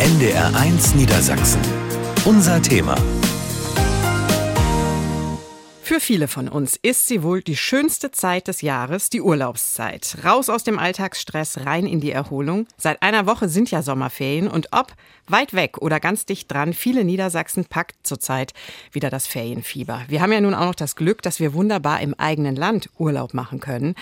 NDR1 Niedersachsen. Unser Thema. Für viele von uns ist sie wohl die schönste Zeit des Jahres, die Urlaubszeit. Raus aus dem Alltagsstress, rein in die Erholung. Seit einer Woche sind ja Sommerferien und ob weit weg oder ganz dicht dran, viele Niedersachsen packt zurzeit wieder das Ferienfieber. Wir haben ja nun auch noch das Glück, dass wir wunderbar im eigenen Land Urlaub machen können.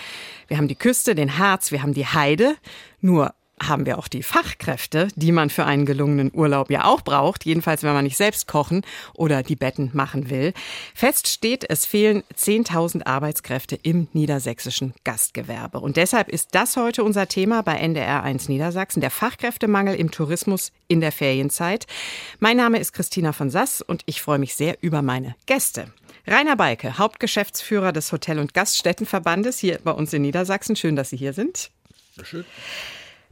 Wir haben die Küste, den Harz, wir haben die Heide. Nur haben wir auch die Fachkräfte, die man für einen gelungenen Urlaub ja auch braucht, jedenfalls wenn man nicht selbst kochen oder die Betten machen will. Fest steht, es fehlen 10.000 Arbeitskräfte im niedersächsischen Gastgewerbe. Und deshalb ist das heute unser Thema bei NDR 1 Niedersachsen, der Fachkräftemangel im Tourismus in der Ferienzeit. Mein Name ist Christina von Sass und ich freue mich sehr über meine Gäste. Rainer Balke, Hauptgeschäftsführer des Hotel- und Gaststättenverbandes hier bei uns in Niedersachsen. Schön, dass Sie hier sind. Schön.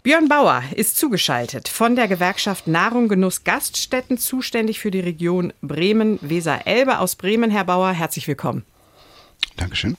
Björn Bauer ist zugeschaltet von der Gewerkschaft Nahrung Genuss Gaststätten, zuständig für die Region Bremen-Weser-Elbe aus Bremen. Herr Bauer, herzlich willkommen. Dankeschön.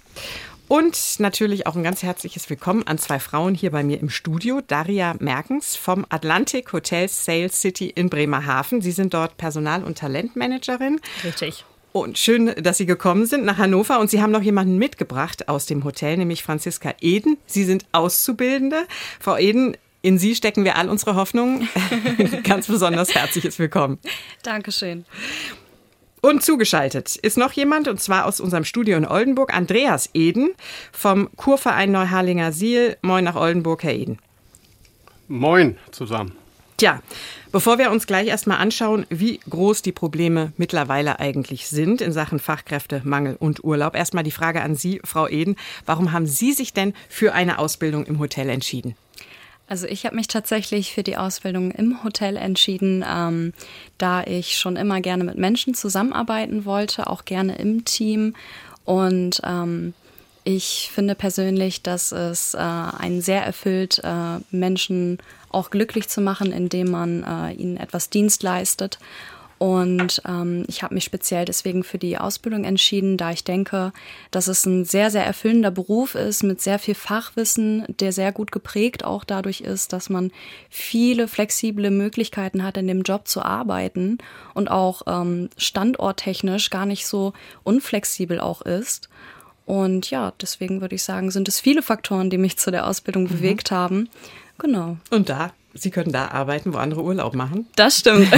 Und natürlich auch ein ganz herzliches Willkommen an zwei Frauen hier bei mir im Studio. Daria Merkens vom Atlantic Hotel Sales City in Bremerhaven. Sie sind dort Personal- und Talentmanagerin. Richtig. Und schön, dass Sie gekommen sind nach Hannover. Und Sie haben noch jemanden mitgebracht aus dem Hotel, nämlich Franziska Eden. Sie sind Auszubildende. Frau Eden, in Sie stecken wir all unsere Hoffnungen. Ganz besonders herzliches Willkommen. Dankeschön. Und zugeschaltet ist noch jemand, und zwar aus unserem Studio in Oldenburg, Andreas Eden vom Kurverein Neuharlinger Siel. Moin nach Oldenburg, Herr Eden. Moin zusammen. Tja, bevor wir uns gleich erstmal anschauen, wie groß die Probleme mittlerweile eigentlich sind in Sachen Fachkräftemangel und Urlaub, erstmal die Frage an Sie, Frau Eden. Warum haben Sie sich denn für eine Ausbildung im Hotel entschieden? Also ich habe mich tatsächlich für die Ausbildung im Hotel entschieden, ähm, da ich schon immer gerne mit Menschen zusammenarbeiten wollte, auch gerne im Team. Und ähm, ich finde persönlich, dass es äh, einen sehr erfüllt, äh, Menschen auch glücklich zu machen, indem man äh, ihnen etwas Dienst leistet. Und ähm, ich habe mich speziell deswegen für die Ausbildung entschieden, da ich denke, dass es ein sehr, sehr erfüllender Beruf ist mit sehr viel Fachwissen, der sehr gut geprägt auch dadurch ist, dass man viele flexible Möglichkeiten hat, in dem Job zu arbeiten und auch ähm, standorttechnisch gar nicht so unflexibel auch ist. Und ja, deswegen würde ich sagen, sind es viele Faktoren, die mich zu der Ausbildung mhm. bewegt haben. Genau. Und da Sie können da arbeiten, wo andere Urlaub machen. Das stimmt.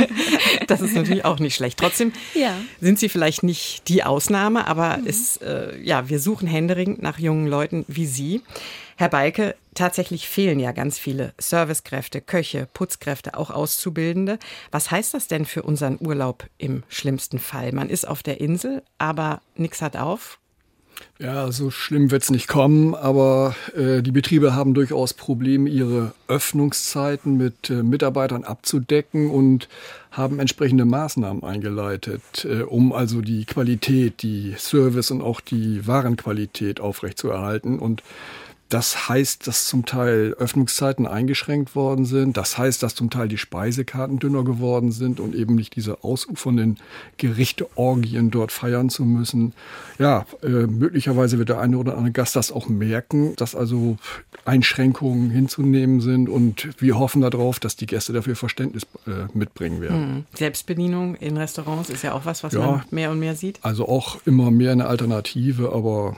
das ist natürlich auch nicht schlecht. Trotzdem ja. sind Sie vielleicht nicht die Ausnahme, aber mhm. es, äh, ja, wir suchen händeringend nach jungen Leuten wie Sie. Herr Balke, tatsächlich fehlen ja ganz viele Servicekräfte, Köche, Putzkräfte, auch Auszubildende. Was heißt das denn für unseren Urlaub im schlimmsten Fall? Man ist auf der Insel, aber nichts hat auf. Ja, so schlimm wird es nicht kommen, aber äh, die Betriebe haben durchaus Probleme, ihre Öffnungszeiten mit äh, Mitarbeitern abzudecken und haben entsprechende Maßnahmen eingeleitet, äh, um also die Qualität, die Service und auch die Warenqualität aufrechtzuerhalten. Und das heißt, dass zum Teil Öffnungszeiten eingeschränkt worden sind. Das heißt, dass zum Teil die Speisekarten dünner geworden sind und eben nicht diese ausufernden Gerichteorgien dort feiern zu müssen. Ja, äh, möglicherweise wird der eine oder andere Gast das auch merken, dass also Einschränkungen hinzunehmen sind und wir hoffen darauf, dass die Gäste dafür Verständnis äh, mitbringen werden. Hm. Selbstbedienung in Restaurants ist ja auch was, was ja, man mehr und mehr sieht. Also auch immer mehr eine Alternative, aber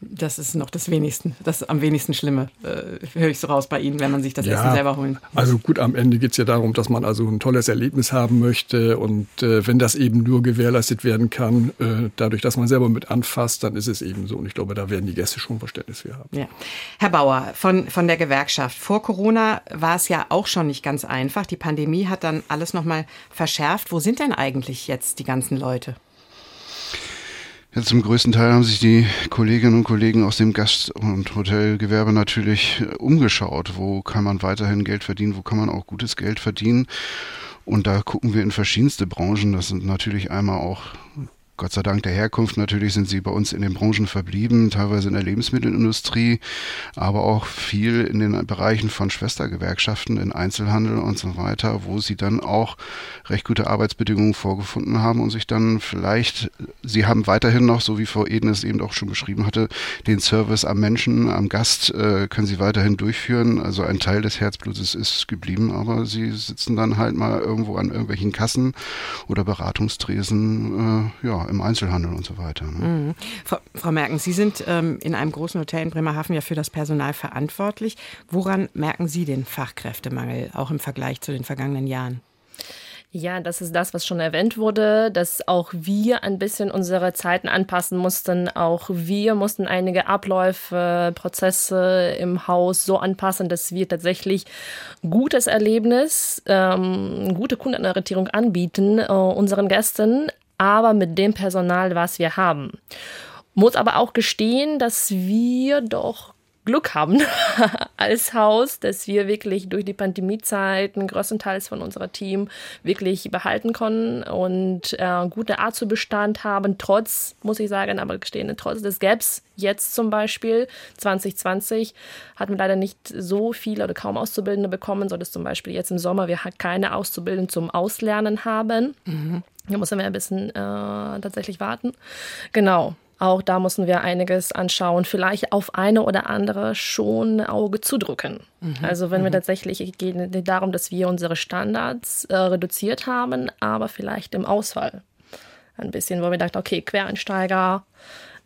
das ist noch das wenigsten, das am wenigsten Schlimme, äh, höre ich so raus bei Ihnen, wenn man sich das ja, Essen selber holen. Also gut, am Ende geht es ja darum, dass man also ein tolles Erlebnis haben möchte und äh, wenn das eben nur gewährleistet werden kann, äh, dadurch, dass man selber mit anfasst, dann ist es eben so und ich glaube, da werden die Gäste schon Verständnis für haben. Ja. Herr Bauer von, von der Gewerkschaft, vor Corona war es ja auch schon nicht ganz einfach. Die Pandemie hat dann alles nochmal verschärft. Wo sind denn eigentlich jetzt die ganzen Leute? Ja, zum größten Teil haben sich die Kolleginnen und Kollegen aus dem Gast- und Hotelgewerbe natürlich äh, umgeschaut. Wo kann man weiterhin Geld verdienen? Wo kann man auch gutes Geld verdienen? Und da gucken wir in verschiedenste Branchen. Das sind natürlich einmal auch Gott sei Dank der Herkunft natürlich sind sie bei uns in den Branchen verblieben, teilweise in der Lebensmittelindustrie, aber auch viel in den Bereichen von Schwestergewerkschaften, in Einzelhandel und so weiter, wo sie dann auch recht gute Arbeitsbedingungen vorgefunden haben und sich dann vielleicht, sie haben weiterhin noch, so wie Frau Eden es eben auch schon beschrieben hatte, den Service am Menschen, am Gast äh, können sie weiterhin durchführen. Also ein Teil des Herzblutes ist geblieben, aber sie sitzen dann halt mal irgendwo an irgendwelchen Kassen oder Beratungstresen, äh, ja, im Einzelhandel und so weiter. Ne? Mhm. Frau, Frau, Merken, Sie sind ähm, in einem großen Hotel in Bremerhaven ja für das Personal verantwortlich. Woran merken Sie den Fachkräftemangel, auch im Vergleich zu den vergangenen Jahren? Ja, das ist das, was schon erwähnt wurde, dass auch wir ein bisschen unsere Zeiten anpassen mussten. Auch wir mussten einige Abläufe, Prozesse im Haus so anpassen, dass wir tatsächlich gutes Erlebnis, ähm, gute Kundenorientierung anbieten äh, unseren Gästen, aber mit dem Personal, was wir haben. Muss aber auch gestehen, dass wir doch Glück haben als Haus, dass wir wirklich durch die Pandemiezeiten größtenteils von unserem Team wirklich behalten konnten und äh, gute Art zu Bestand haben, trotz, muss ich sagen, aber gestehen, trotz des Gaps jetzt zum Beispiel 2020 hatten wir leider nicht so viele oder kaum Auszubildende bekommen, so dass zum Beispiel jetzt im Sommer wir keine Auszubildenden zum Auslernen haben. Mhm. Da müssen wir ein bisschen äh, tatsächlich warten. Genau. Auch da müssen wir einiges anschauen, vielleicht auf eine oder andere schon Auge zudrücken. Mhm. Also wenn wir mhm. tatsächlich geht darum, dass wir unsere Standards äh, reduziert haben, aber vielleicht im Ausfall ein bisschen, wo wir dachten, okay, Quereinsteiger,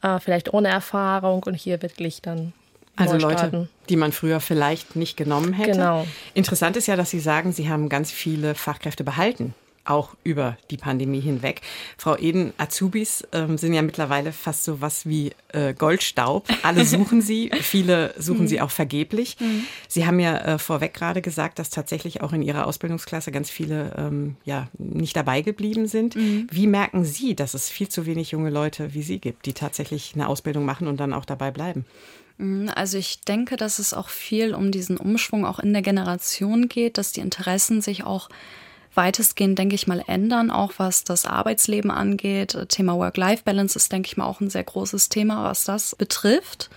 äh, vielleicht ohne Erfahrung und hier wirklich dann also Leute, die man früher vielleicht nicht genommen hätte. Genau. Interessant ist ja, dass Sie sagen, Sie haben ganz viele Fachkräfte behalten auch über die Pandemie hinweg. Frau Eden, Azubis ähm, sind ja mittlerweile fast so was wie äh, Goldstaub. Alle suchen sie, viele suchen sie mhm. auch vergeblich. Mhm. Sie haben ja äh, vorweg gerade gesagt, dass tatsächlich auch in Ihrer Ausbildungsklasse ganz viele ähm, ja nicht dabei geblieben sind. Mhm. Wie merken Sie, dass es viel zu wenig junge Leute wie Sie gibt, die tatsächlich eine Ausbildung machen und dann auch dabei bleiben? Also ich denke, dass es auch viel um diesen Umschwung auch in der Generation geht, dass die Interessen sich auch weitestgehend, denke ich mal, ändern, auch was das Arbeitsleben angeht. Thema Work-Life-Balance ist, denke ich mal, auch ein sehr großes Thema, was das betrifft.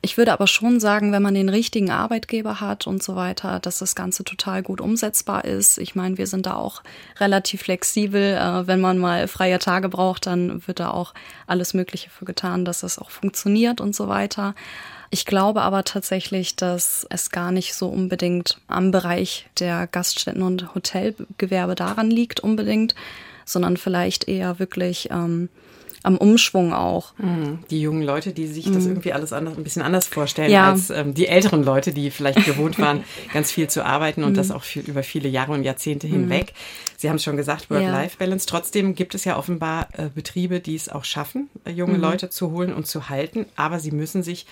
Ich würde aber schon sagen, wenn man den richtigen Arbeitgeber hat und so weiter, dass das Ganze total gut umsetzbar ist. Ich meine, wir sind da auch relativ flexibel. Äh, wenn man mal freie Tage braucht, dann wird da auch alles Mögliche für getan, dass das auch funktioniert und so weiter. Ich glaube aber tatsächlich, dass es gar nicht so unbedingt am Bereich der Gaststätten- und Hotelgewerbe daran liegt unbedingt, sondern vielleicht eher wirklich ähm, am Umschwung auch. Mhm. Die jungen Leute, die sich mhm. das irgendwie alles anders, ein bisschen anders vorstellen ja. als ähm, die älteren Leute, die vielleicht gewohnt waren, ganz viel zu arbeiten und mhm. das auch viel, über viele Jahre und Jahrzehnte mhm. hinweg. Sie haben es schon gesagt, Work-Life-Balance. Trotzdem gibt es ja offenbar äh, Betriebe, die es auch schaffen, äh, junge mhm. Leute zu holen und zu halten, aber sie müssen sich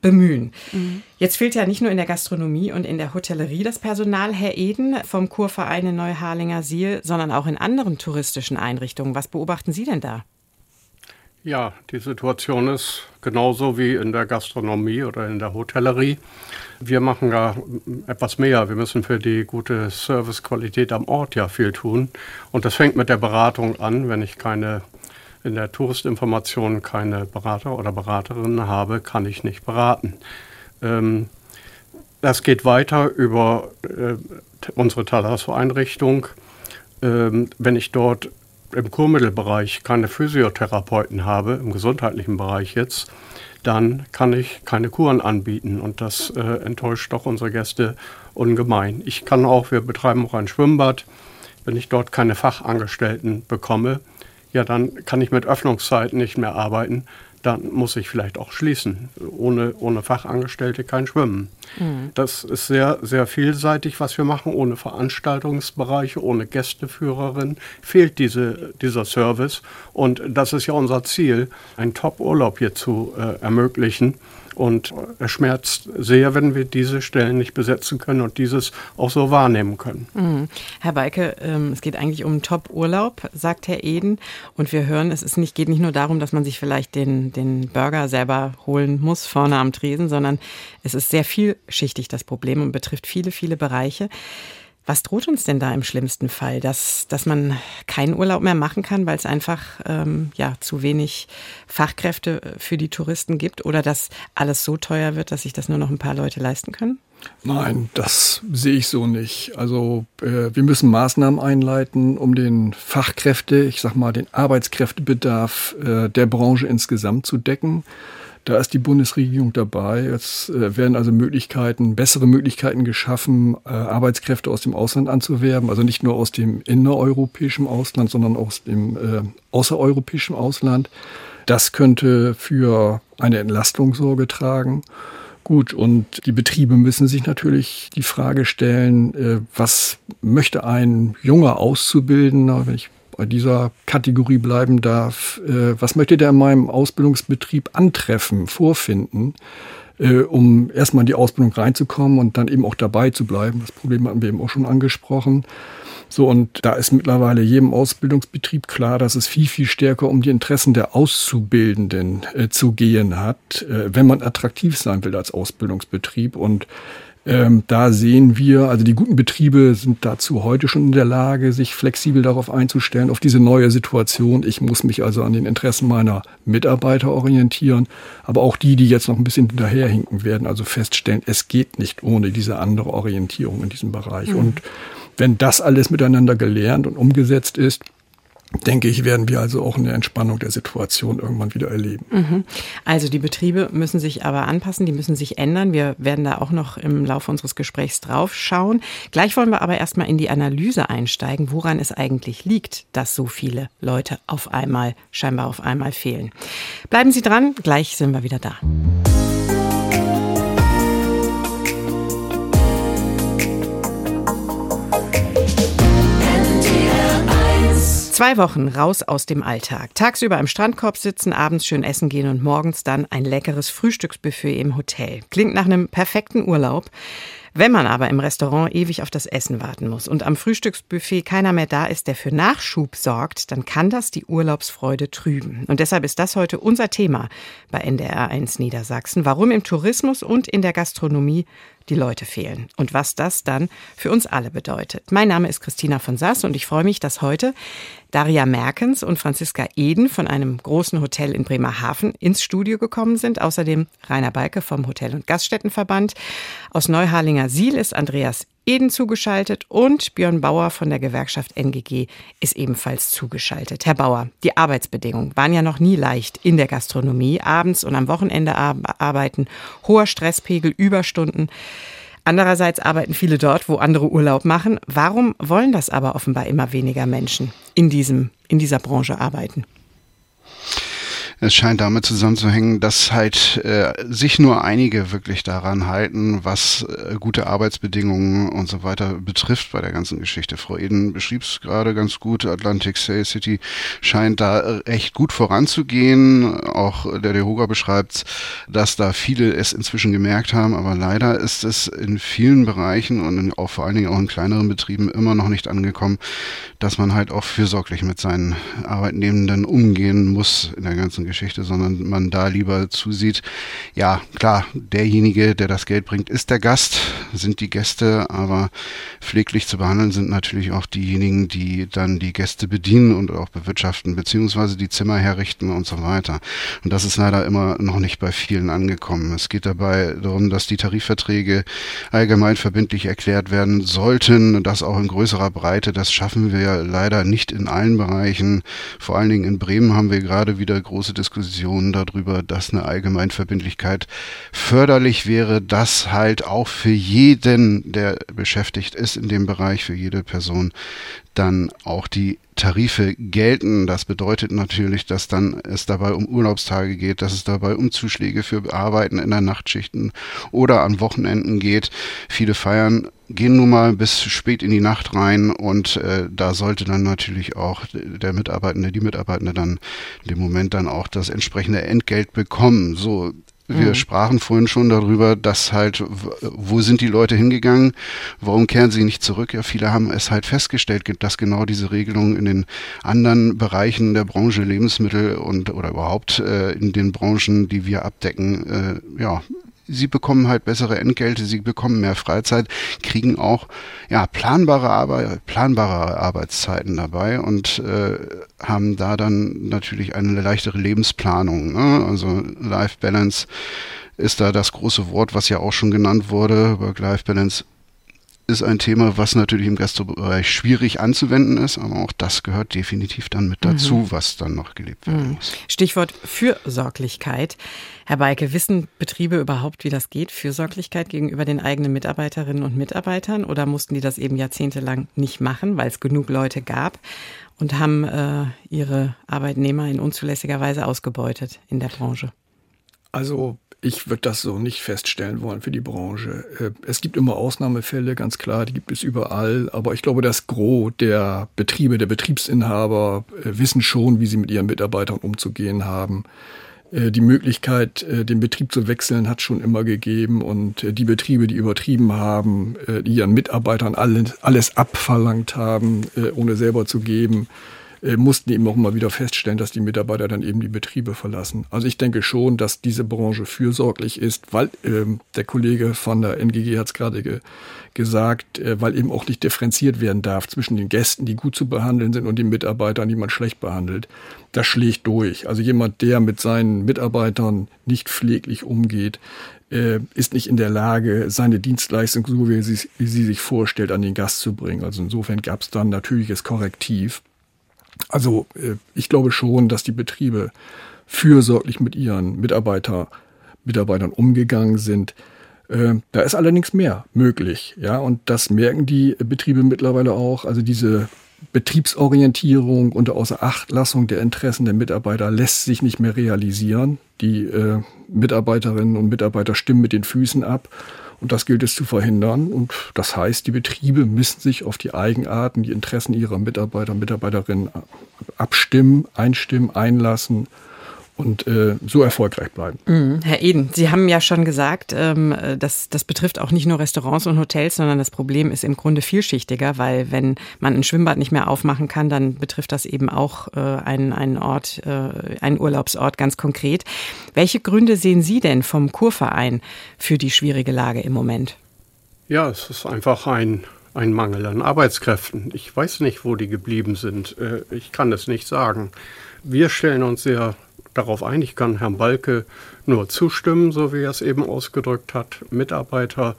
bemühen. Mhm. Jetzt fehlt ja nicht nur in der Gastronomie und in der Hotellerie das Personal, Herr Eden vom Kurverein in Neuharlinger Siel, sondern auch in anderen touristischen Einrichtungen. Was beobachten Sie denn da? Ja, die Situation ist genauso wie in der Gastronomie oder in der Hotellerie. Wir machen ja etwas mehr. Wir müssen für die gute Servicequalität am Ort ja viel tun. Und das fängt mit der Beratung an. Wenn ich keine in der Touristinformation keine Berater oder Beraterinnen habe, kann ich nicht beraten. Ähm, das geht weiter über äh, unsere Thalasso-Einrichtung. Ähm, wenn ich dort im Kurmittelbereich keine Physiotherapeuten habe, im gesundheitlichen Bereich jetzt, dann kann ich keine Kuren anbieten und das äh, enttäuscht doch unsere Gäste ungemein. Ich kann auch, wir betreiben auch ein Schwimmbad, wenn ich dort keine Fachangestellten bekomme, ja, dann kann ich mit Öffnungszeiten nicht mehr arbeiten. Dann muss ich vielleicht auch schließen. Ohne, ohne Fachangestellte kein Schwimmen. Mhm. Das ist sehr, sehr vielseitig, was wir machen. Ohne Veranstaltungsbereiche, ohne Gästeführerin fehlt diese, dieser Service. Und das ist ja unser Ziel, einen Top-Urlaub hier zu äh, ermöglichen. Und es schmerzt sehr, wenn wir diese Stellen nicht besetzen können und dieses auch so wahrnehmen können. Mhm. Herr Beike, ähm, es geht eigentlich um Top-Urlaub, sagt Herr Eden. Und wir hören, es ist nicht, geht nicht nur darum, dass man sich vielleicht den, den Burger selber holen muss vorne am Tresen, sondern es ist sehr vielschichtig das Problem und betrifft viele, viele Bereiche. Was droht uns denn da im schlimmsten Fall? Dass, dass man keinen Urlaub mehr machen kann, weil es einfach ähm, ja, zu wenig Fachkräfte für die Touristen gibt oder dass alles so teuer wird, dass sich das nur noch ein paar Leute leisten können? Nein, das sehe ich so nicht. Also äh, wir müssen Maßnahmen einleiten, um den Fachkräfte, ich sag mal, den Arbeitskräftebedarf äh, der Branche insgesamt zu decken. Da ist die Bundesregierung dabei. Es äh, werden also Möglichkeiten, bessere Möglichkeiten geschaffen, äh, Arbeitskräfte aus dem Ausland anzuwerben. Also nicht nur aus dem innereuropäischen Ausland, sondern aus dem äh, außereuropäischen Ausland. Das könnte für eine Entlastung Sorge tragen. Gut, und die Betriebe müssen sich natürlich die Frage stellen, äh, was möchte ein junger Auszubildender, wenn ich bei dieser Kategorie bleiben darf, äh, was möchte der in meinem Ausbildungsbetrieb antreffen, vorfinden, äh, um erstmal in die Ausbildung reinzukommen und dann eben auch dabei zu bleiben. Das Problem hatten wir eben auch schon angesprochen. So, und da ist mittlerweile jedem Ausbildungsbetrieb klar, dass es viel, viel stärker um die Interessen der Auszubildenden äh, zu gehen hat, äh, wenn man attraktiv sein will als Ausbildungsbetrieb. Und ähm, da sehen wir, also die guten Betriebe sind dazu heute schon in der Lage, sich flexibel darauf einzustellen, auf diese neue Situation. Ich muss mich also an den Interessen meiner Mitarbeiter orientieren, aber auch die, die jetzt noch ein bisschen hinterherhinken werden, also feststellen, es geht nicht ohne diese andere Orientierung in diesem Bereich. Mhm. Und wenn das alles miteinander gelernt und umgesetzt ist, denke ich, werden wir also auch eine Entspannung der Situation irgendwann wieder erleben. Mhm. Also die Betriebe müssen sich aber anpassen, die müssen sich ändern. Wir werden da auch noch im Laufe unseres Gesprächs drauf schauen. Gleich wollen wir aber erstmal in die Analyse einsteigen, woran es eigentlich liegt, dass so viele Leute auf einmal, scheinbar auf einmal fehlen. Bleiben Sie dran, gleich sind wir wieder da. Zwei Wochen raus aus dem Alltag. Tagsüber im Strandkorb sitzen, abends schön essen gehen und morgens dann ein leckeres Frühstücksbuffet im Hotel. Klingt nach einem perfekten Urlaub. Wenn man aber im Restaurant ewig auf das Essen warten muss und am Frühstücksbuffet keiner mehr da ist, der für Nachschub sorgt, dann kann das die Urlaubsfreude trüben. Und deshalb ist das heute unser Thema bei NDR1 Niedersachsen, warum im Tourismus und in der Gastronomie die Leute fehlen und was das dann für uns alle bedeutet. Mein Name ist Christina von Sass und ich freue mich, dass heute Daria Merkens und Franziska Eden von einem großen Hotel in Bremerhaven ins Studio gekommen sind. Außerdem Rainer Balke vom Hotel- und Gaststättenverband. Aus Neuharlinger Siel ist Andreas Eden zugeschaltet und Björn Bauer von der Gewerkschaft NGG ist ebenfalls zugeschaltet. Herr Bauer, die Arbeitsbedingungen waren ja noch nie leicht in der Gastronomie. Abends und am Wochenende arbeiten, hoher Stresspegel, Überstunden. Andererseits arbeiten viele dort, wo andere Urlaub machen. Warum wollen das aber offenbar immer weniger Menschen in, diesem, in dieser Branche arbeiten? Es scheint damit zusammenzuhängen, dass halt äh, sich nur einige wirklich daran halten, was äh, gute Arbeitsbedingungen und so weiter betrifft bei der ganzen Geschichte. Frau Eden beschrieb es gerade ganz gut. Atlantic City scheint da äh, echt gut voranzugehen. Auch der Dehoga beschreibt, dass da viele es inzwischen gemerkt haben, aber leider ist es in vielen Bereichen und auch vor allen Dingen auch in kleineren Betrieben immer noch nicht angekommen, dass man halt auch fürsorglich mit seinen Arbeitnehmenden umgehen muss in der ganzen Geschichte, sondern man da lieber zusieht, ja klar, derjenige, der das Geld bringt, ist der Gast, sind die Gäste, aber pfleglich zu behandeln sind natürlich auch diejenigen, die dann die Gäste bedienen und auch bewirtschaften, beziehungsweise die Zimmer herrichten und so weiter. Und das ist leider immer noch nicht bei vielen angekommen. Es geht dabei darum, dass die Tarifverträge allgemein verbindlich erklärt werden sollten, das auch in größerer Breite. Das schaffen wir leider nicht in allen Bereichen. Vor allen Dingen in Bremen haben wir gerade wieder große Diskussionen darüber, dass eine Allgemeinverbindlichkeit förderlich wäre, dass halt auch für jeden, der beschäftigt ist in dem Bereich, für jede Person dann auch die Tarife gelten. Das bedeutet natürlich, dass dann es dabei um Urlaubstage geht, dass es dabei um Zuschläge für Arbeiten in der Nachtschichten oder an Wochenenden geht. Viele feiern gehen nun mal bis spät in die Nacht rein und äh, da sollte dann natürlich auch der Mitarbeitende, die Mitarbeitende dann in dem Moment dann auch das entsprechende Entgelt bekommen. So, wir mhm. sprachen vorhin schon darüber, dass halt, wo sind die Leute hingegangen? Warum kehren sie nicht zurück? Ja, viele haben es halt festgestellt, dass genau diese Regelungen in den anderen Bereichen der Branche Lebensmittel und oder überhaupt äh, in den Branchen, die wir abdecken, äh, ja, sie bekommen halt bessere Entgelte, sie bekommen mehr Freizeit, kriegen auch ja planbare Arbeit, planbare Arbeitszeiten dabei und äh, haben da dann natürlich eine leichtere Lebensplanung. Ne? Also Life Balance ist da das große Wort, was ja auch schon genannt wurde. Work-Life Balance ist ein Thema, was natürlich im Gastrobereich schwierig anzuwenden ist, aber auch das gehört definitiv dann mit dazu, mhm. was dann noch gelebt werden mhm. muss. Stichwort Fürsorglichkeit. Herr Beike, wissen Betriebe überhaupt, wie das geht, Fürsorglichkeit gegenüber den eigenen Mitarbeiterinnen und Mitarbeitern? Oder mussten die das eben jahrzehntelang nicht machen, weil es genug Leute gab und haben äh, ihre Arbeitnehmer in unzulässiger Weise ausgebeutet in der Branche? Also ich würde das so nicht feststellen wollen für die Branche. Äh, es gibt immer Ausnahmefälle, ganz klar, die gibt es überall. Aber ich glaube, das Gros der Betriebe, der Betriebsinhaber äh, wissen schon, wie sie mit ihren Mitarbeitern umzugehen haben. Äh, die Möglichkeit, den Betrieb zu wechseln, hat schon immer gegeben. Und die Betriebe, die übertrieben haben, die ihren Mitarbeitern alles, alles abverlangt haben, ohne selber zu geben, äh, mussten eben auch immer wieder feststellen, dass die Mitarbeiter dann eben die Betriebe verlassen. Also ich denke schon, dass diese Branche fürsorglich ist, weil ähm, der Kollege von der NGG hat es gerade ge gesagt, äh, weil eben auch nicht differenziert werden darf zwischen den Gästen, die gut zu behandeln sind, und den Mitarbeitern, die man schlecht behandelt. Das schlägt durch. Also jemand, der mit seinen Mitarbeitern nicht pfleglich umgeht, äh, ist nicht in der Lage, seine Dienstleistung, so wie sie, wie sie sich vorstellt, an den Gast zu bringen. Also insofern gab es dann natürliches Korrektiv. Also äh, ich glaube schon, dass die Betriebe fürsorglich mit ihren Mitarbeiter, Mitarbeitern umgegangen sind. Äh, da ist allerdings mehr möglich, ja, und das merken die Betriebe mittlerweile auch. Also diese Betriebsorientierung unter Außerachtlassung der Interessen der Mitarbeiter lässt sich nicht mehr realisieren. Die äh, Mitarbeiterinnen und Mitarbeiter stimmen mit den Füßen ab und das gilt es zu verhindern. Und das heißt, die Betriebe müssen sich auf die Eigenarten, die Interessen ihrer Mitarbeiter und Mitarbeiterinnen abstimmen, einstimmen, einlassen und äh, so erfolgreich bleiben. Mhm. Herr Eden, Sie haben ja schon gesagt, ähm, das, das betrifft auch nicht nur Restaurants und Hotels, sondern das Problem ist im Grunde vielschichtiger, weil wenn man ein Schwimmbad nicht mehr aufmachen kann, dann betrifft das eben auch äh, einen, einen Ort, äh, einen Urlaubsort ganz konkret. Welche Gründe sehen Sie denn vom Kurverein für die schwierige Lage im Moment? Ja, es ist einfach ein ein Mangel an Arbeitskräften. Ich weiß nicht, wo die geblieben sind. Äh, ich kann es nicht sagen. Wir stellen uns sehr darauf ein. Ich kann Herrn Balke nur zustimmen, so wie er es eben ausgedrückt hat. Mitarbeiter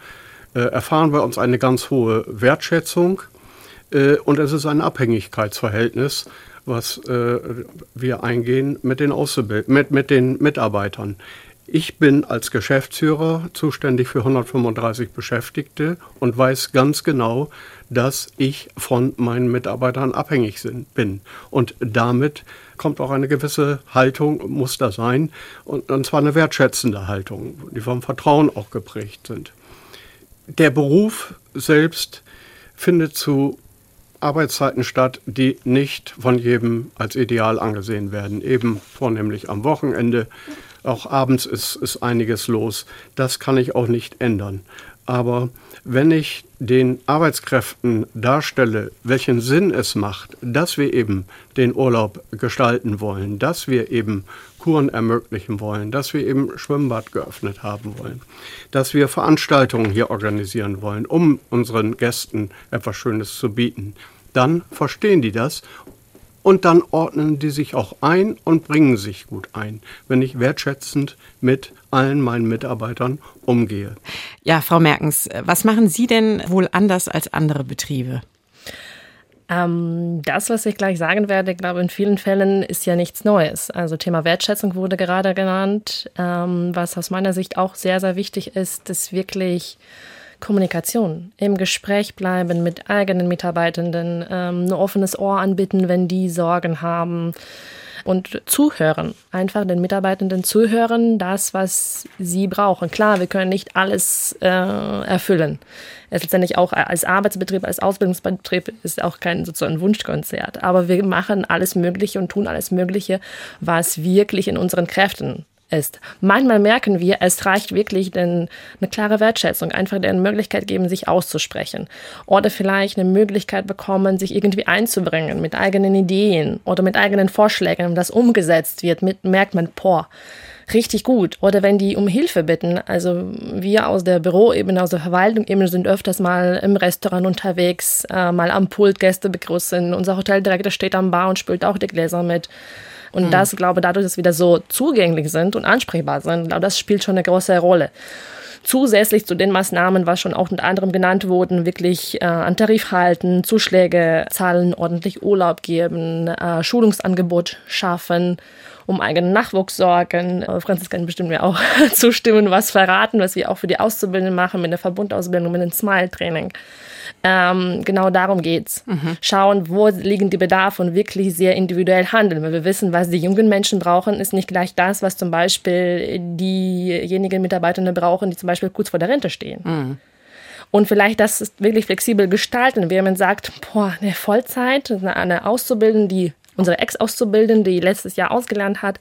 äh, erfahren bei uns eine ganz hohe Wertschätzung äh, und es ist ein Abhängigkeitsverhältnis, was äh, wir eingehen mit den, mit, mit den Mitarbeitern. Ich bin als Geschäftsführer zuständig für 135 Beschäftigte und weiß ganz genau, dass ich von meinen Mitarbeitern abhängig bin. Und damit kommt auch eine gewisse Haltung, muss da sein, und, und zwar eine wertschätzende Haltung, die vom Vertrauen auch geprägt sind. Der Beruf selbst findet zu Arbeitszeiten statt, die nicht von jedem als ideal angesehen werden. Eben vornehmlich am Wochenende. Auch abends ist, ist einiges los. Das kann ich auch nicht ändern. Aber wenn ich den Arbeitskräften darstelle, welchen Sinn es macht, dass wir eben den Urlaub gestalten wollen, dass wir eben Kuren ermöglichen wollen, dass wir eben Schwimmbad geöffnet haben wollen, dass wir Veranstaltungen hier organisieren wollen, um unseren Gästen etwas Schönes zu bieten, dann verstehen die das und dann ordnen die sich auch ein und bringen sich gut ein, wenn ich wertschätzend mit allen meinen Mitarbeitern umgehe. Ja, Frau Merkens, was machen Sie denn wohl anders als andere Betriebe? Ähm, das, was ich gleich sagen werde, glaube in vielen Fällen ist ja nichts Neues. Also Thema Wertschätzung wurde gerade genannt. Ähm, was aus meiner Sicht auch sehr, sehr wichtig ist, ist wirklich Kommunikation, im Gespräch bleiben mit eigenen Mitarbeitenden, ähm, ein offenes Ohr anbieten, wenn die Sorgen haben und zuhören. Einfach den Mitarbeitenden zuhören, das, was sie brauchen. Klar, wir können nicht alles äh, erfüllen. Es letztendlich auch als Arbeitsbetrieb, als Ausbildungsbetrieb ist auch kein sozusagen Wunschkonzert. Aber wir machen alles Mögliche und tun alles Mögliche, was wirklich in unseren Kräften ist. Manchmal merken wir, es reicht wirklich denn eine klare Wertschätzung, einfach eine Möglichkeit geben, sich auszusprechen. Oder vielleicht eine Möglichkeit bekommen, sich irgendwie einzubringen mit eigenen Ideen oder mit eigenen Vorschlägen, das umgesetzt wird, mit, merkt man, boah, richtig gut. Oder wenn die um Hilfe bitten. Also wir aus der Büroebene, aus der Verwaltung sind öfters mal im Restaurant unterwegs, äh, mal am Pult Gäste begrüßen. Unser Hoteldirektor steht am Bar und spült auch die Gläser mit. Und mhm. das, glaube dadurch, dass wir da so zugänglich sind und ansprechbar sind, glaube das spielt schon eine große Rolle. Zusätzlich zu den Maßnahmen, was schon auch unter anderem genannt wurden, wirklich äh, an Tarif halten, Zuschläge zahlen, ordentlich Urlaub geben, äh, Schulungsangebot schaffen um eigenen Nachwuchs sorgen. Äh, Franzis kann bestimmt mir auch zustimmen, was verraten, was wir auch für die Auszubildenden machen mit der Verbundausbildung, mit dem Smile-Training. Ähm, genau darum geht's. Mhm. Schauen, wo liegen die Bedarfe und wirklich sehr individuell handeln. Weil wir wissen, was die jungen Menschen brauchen, ist nicht gleich das, was zum Beispiel diejenigen Mitarbeitenden brauchen, die zum Beispiel kurz vor der Rente stehen. Mhm. Und vielleicht das wirklich flexibel gestalten, wenn man sagt, boah, eine Vollzeit, eine Auszubildende, die unsere Ex-Auszubildende, die letztes Jahr ausgelernt hat,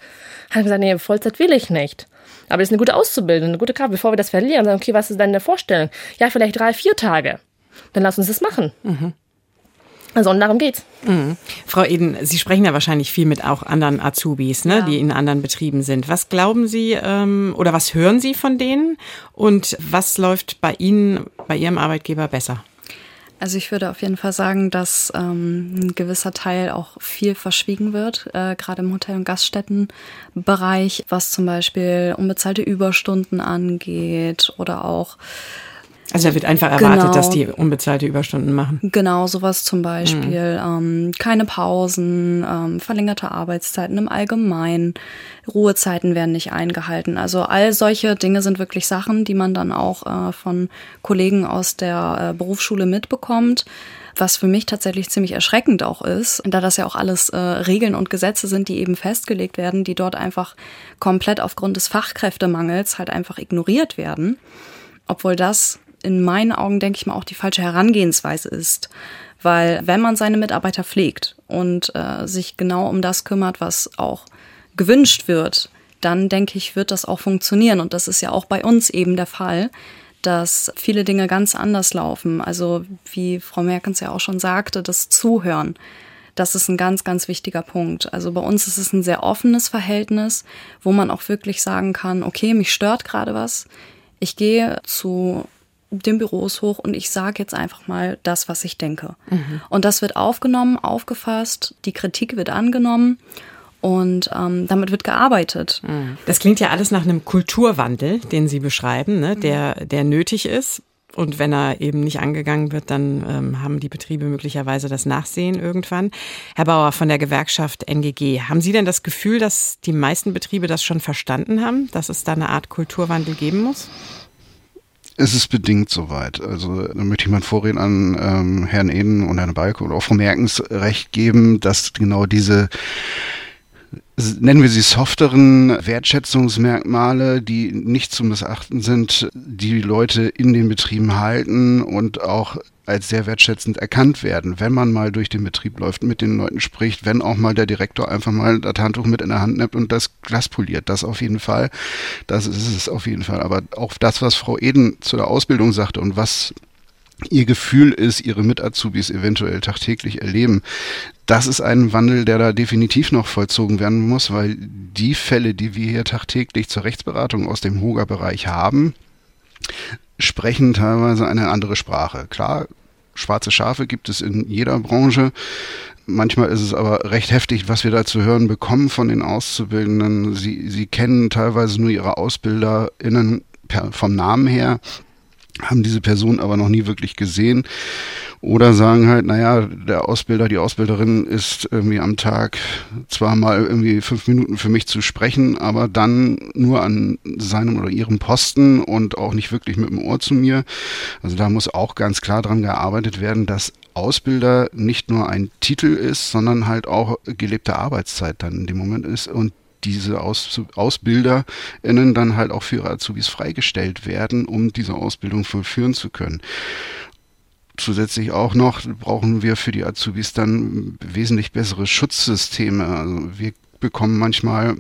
hat gesagt, nee, Vollzeit will ich nicht. Aber es ist eine gute Auszubildende, eine gute Kraft. Bevor wir das verlieren, sagen, okay, was ist deine Vorstellung? Ja, vielleicht drei, vier Tage. Dann lass uns das machen. Mhm. Also und darum geht's. Mhm. Frau Eden, Sie sprechen ja wahrscheinlich viel mit auch anderen Azubis, ne, ja. die in anderen Betrieben sind. Was glauben Sie ähm, oder was hören Sie von denen und was läuft bei Ihnen, bei Ihrem Arbeitgeber besser? Also ich würde auf jeden Fall sagen, dass ähm, ein gewisser Teil auch viel verschwiegen wird, äh, gerade im Hotel- und Gaststättenbereich, was zum Beispiel unbezahlte Überstunden angeht oder auch also da wird einfach erwartet, genau. dass die unbezahlte Überstunden machen. Genau, sowas zum Beispiel. Mhm. Ähm, keine Pausen, ähm, verlängerte Arbeitszeiten im Allgemeinen, Ruhezeiten werden nicht eingehalten. Also all solche Dinge sind wirklich Sachen, die man dann auch äh, von Kollegen aus der äh, Berufsschule mitbekommt. Was für mich tatsächlich ziemlich erschreckend auch ist, da das ja auch alles äh, Regeln und Gesetze sind, die eben festgelegt werden, die dort einfach komplett aufgrund des Fachkräftemangels halt einfach ignoriert werden. Obwohl das in meinen Augen, denke ich mal, auch die falsche Herangehensweise ist. Weil wenn man seine Mitarbeiter pflegt und äh, sich genau um das kümmert, was auch gewünscht wird, dann denke ich, wird das auch funktionieren. Und das ist ja auch bei uns eben der Fall, dass viele Dinge ganz anders laufen. Also wie Frau Merkens ja auch schon sagte, das Zuhören. Das ist ein ganz, ganz wichtiger Punkt. Also bei uns ist es ein sehr offenes Verhältnis, wo man auch wirklich sagen kann, okay, mich stört gerade was. Ich gehe zu den Büros hoch und ich sage jetzt einfach mal das, was ich denke. Mhm. Und das wird aufgenommen, aufgefasst, die Kritik wird angenommen und ähm, damit wird gearbeitet. Mhm. Das klingt ja alles nach einem Kulturwandel, den Sie beschreiben, ne? der, der nötig ist. Und wenn er eben nicht angegangen wird, dann ähm, haben die Betriebe möglicherweise das Nachsehen irgendwann. Herr Bauer von der Gewerkschaft NGG, haben Sie denn das Gefühl, dass die meisten Betriebe das schon verstanden haben, dass es da eine Art Kulturwandel geben muss? Es ist bedingt soweit. Also da möchte ich mein Vorreden an ähm, Herrn Eden und Herrn Balke und auch Frau Merkens recht geben, dass genau diese nennen wir sie softeren Wertschätzungsmerkmale, die nicht zu missachten sind, die Leute in den Betrieben halten und auch als sehr wertschätzend erkannt werden, wenn man mal durch den Betrieb läuft, mit den Leuten spricht, wenn auch mal der Direktor einfach mal das Handtuch mit in der Hand nimmt und das Glas poliert. Das auf jeden Fall. Das ist es auf jeden Fall. Aber auch das, was Frau Eden zu der Ausbildung sagte und was ihr Gefühl ist, ihre Mit-Azubis eventuell tagtäglich erleben. Das ist ein Wandel, der da definitiv noch vollzogen werden muss, weil die Fälle, die wir hier tagtäglich zur Rechtsberatung aus dem Hoga-Bereich haben, sprechen teilweise eine andere Sprache. Klar, schwarze Schafe gibt es in jeder Branche. Manchmal ist es aber recht heftig, was wir da zu hören bekommen von den Auszubildenden. Sie, sie kennen teilweise nur ihre AusbilderInnen per, vom Namen her haben diese Person aber noch nie wirklich gesehen oder sagen halt, naja, der Ausbilder, die Ausbilderin ist irgendwie am Tag zwar mal irgendwie fünf Minuten für mich zu sprechen, aber dann nur an seinem oder ihrem Posten und auch nicht wirklich mit dem Ohr zu mir. Also da muss auch ganz klar dran gearbeitet werden, dass Ausbilder nicht nur ein Titel ist, sondern halt auch gelebte Arbeitszeit dann in dem Moment ist und diese Aus AusbilderInnen dann halt auch für ihre Azubis freigestellt werden, um diese Ausbildung vollführen zu können. Zusätzlich auch noch brauchen wir für die Azubis dann wesentlich bessere Schutzsysteme. Also wir bekommen manchmal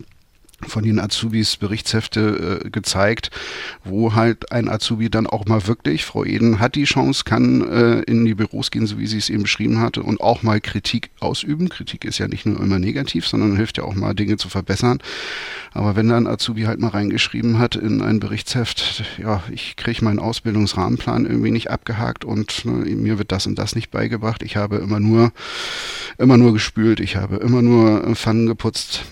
von den Azubis Berichtshefte äh, gezeigt, wo halt ein Azubi dann auch mal wirklich, Frau Eden hat die Chance, kann äh, in die Büros gehen, so wie sie es eben beschrieben hatte, und auch mal Kritik ausüben. Kritik ist ja nicht nur immer negativ, sondern hilft ja auch mal Dinge zu verbessern. Aber wenn dann Azubi halt mal reingeschrieben hat in ein Berichtsheft, ja, ich kriege meinen Ausbildungsrahmenplan irgendwie nicht abgehakt und ne, mir wird das und das nicht beigebracht. Ich habe immer nur, immer nur gespült, ich habe immer nur Pfannen geputzt